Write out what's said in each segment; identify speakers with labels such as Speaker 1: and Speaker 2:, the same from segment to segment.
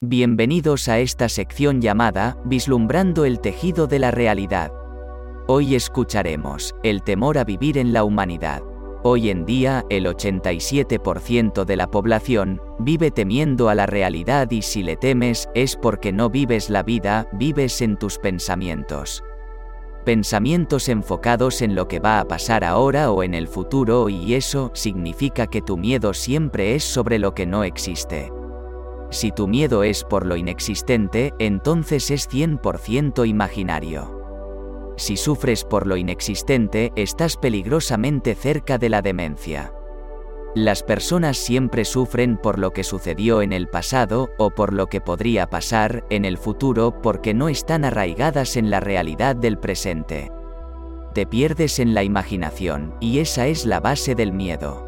Speaker 1: Bienvenidos a esta sección llamada Vislumbrando el tejido de la realidad. Hoy escucharemos el temor a vivir en la humanidad. Hoy en día, el 87% de la población vive temiendo a la realidad y si le temes es porque no vives la vida, vives en tus pensamientos. Pensamientos enfocados en lo que va a pasar ahora o en el futuro y eso significa que tu miedo siempre es sobre lo que no existe. Si tu miedo es por lo inexistente, entonces es 100% imaginario. Si sufres por lo inexistente, estás peligrosamente cerca de la demencia. Las personas siempre sufren por lo que sucedió en el pasado o por lo que podría pasar en el futuro porque no están arraigadas en la realidad del presente. Te pierdes en la imaginación, y esa es la base del miedo.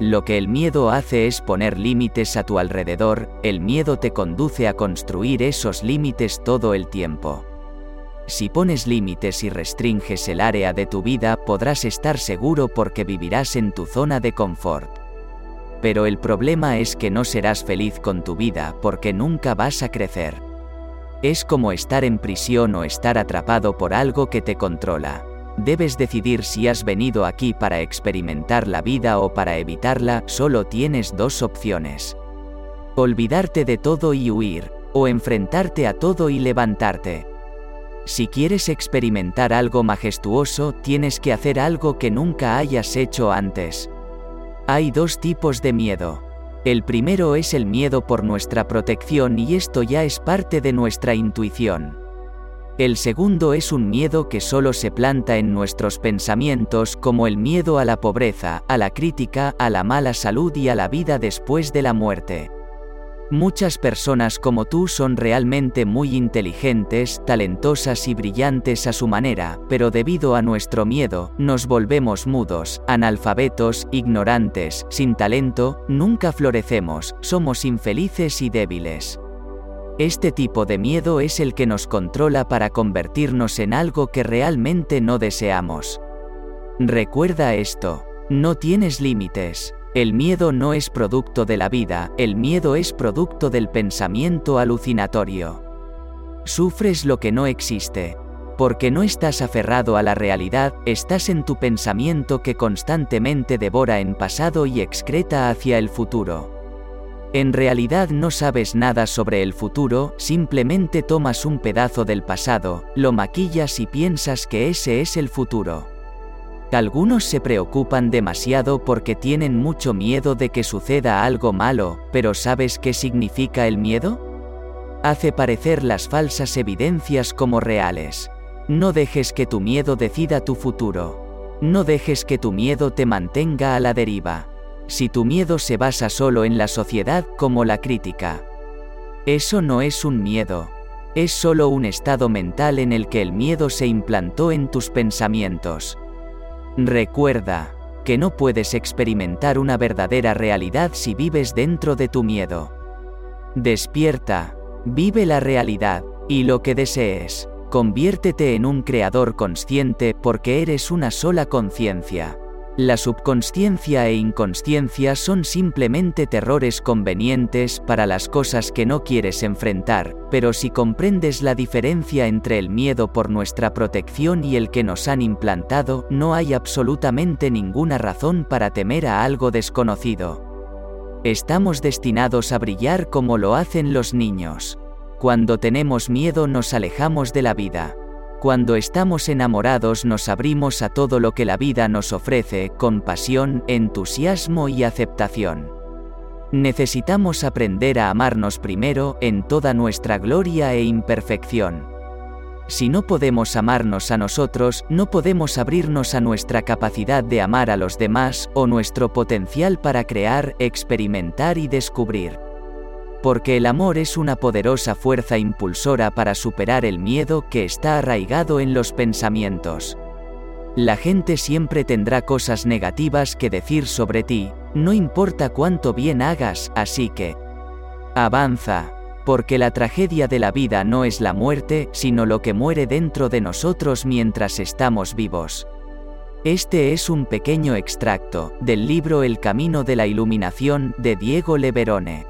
Speaker 1: Lo que el miedo hace es poner límites a tu alrededor, el miedo te conduce a construir esos límites todo el tiempo. Si pones límites y restringes el área de tu vida podrás estar seguro porque vivirás en tu zona de confort. Pero el problema es que no serás feliz con tu vida porque nunca vas a crecer. Es como estar en prisión o estar atrapado por algo que te controla. Debes decidir si has venido aquí para experimentar la vida o para evitarla, solo tienes dos opciones. Olvidarte de todo y huir, o enfrentarte a todo y levantarte. Si quieres experimentar algo majestuoso, tienes que hacer algo que nunca hayas hecho antes. Hay dos tipos de miedo. El primero es el miedo por nuestra protección y esto ya es parte de nuestra intuición. El segundo es un miedo que solo se planta en nuestros pensamientos como el miedo a la pobreza, a la crítica, a la mala salud y a la vida después de la muerte. Muchas personas como tú son realmente muy inteligentes, talentosas y brillantes a su manera, pero debido a nuestro miedo, nos volvemos mudos, analfabetos, ignorantes, sin talento, nunca florecemos, somos infelices y débiles. Este tipo de miedo es el que nos controla para convertirnos en algo que realmente no deseamos. Recuerda esto, no tienes límites. El miedo no es producto de la vida, el miedo es producto del pensamiento alucinatorio. Sufres lo que no existe. Porque no estás aferrado a la realidad, estás en tu pensamiento que constantemente devora en pasado y excreta hacia el futuro. En realidad no sabes nada sobre el futuro, simplemente tomas un pedazo del pasado, lo maquillas y piensas que ese es el futuro. Algunos se preocupan demasiado porque tienen mucho miedo de que suceda algo malo, pero ¿sabes qué significa el miedo? Hace parecer las falsas evidencias como reales. No dejes que tu miedo decida tu futuro. No dejes que tu miedo te mantenga a la deriva. Si tu miedo se basa solo en la sociedad como la crítica. Eso no es un miedo. Es solo un estado mental en el que el miedo se implantó en tus pensamientos. Recuerda, que no puedes experimentar una verdadera realidad si vives dentro de tu miedo. Despierta, vive la realidad, y lo que desees. Conviértete en un creador consciente porque eres una sola conciencia. La subconsciencia e inconsciencia son simplemente terrores convenientes para las cosas que no quieres enfrentar, pero si comprendes la diferencia entre el miedo por nuestra protección y el que nos han implantado, no hay absolutamente ninguna razón para temer a algo desconocido. Estamos destinados a brillar como lo hacen los niños. Cuando tenemos miedo nos alejamos de la vida. Cuando estamos enamorados nos abrimos a todo lo que la vida nos ofrece con pasión, entusiasmo y aceptación. Necesitamos aprender a amarnos primero en toda nuestra gloria e imperfección. Si no podemos amarnos a nosotros, no podemos abrirnos a nuestra capacidad de amar a los demás o nuestro potencial para crear, experimentar y descubrir porque el amor es una poderosa fuerza impulsora para superar el miedo que está arraigado en los pensamientos. La gente siempre tendrá cosas negativas que decir sobre ti, no importa cuánto bien hagas, así que avanza, porque la tragedia de la vida no es la muerte, sino lo que muere dentro de nosotros mientras estamos vivos. Este es un pequeño extracto del libro El Camino de la Iluminación de Diego Leverone.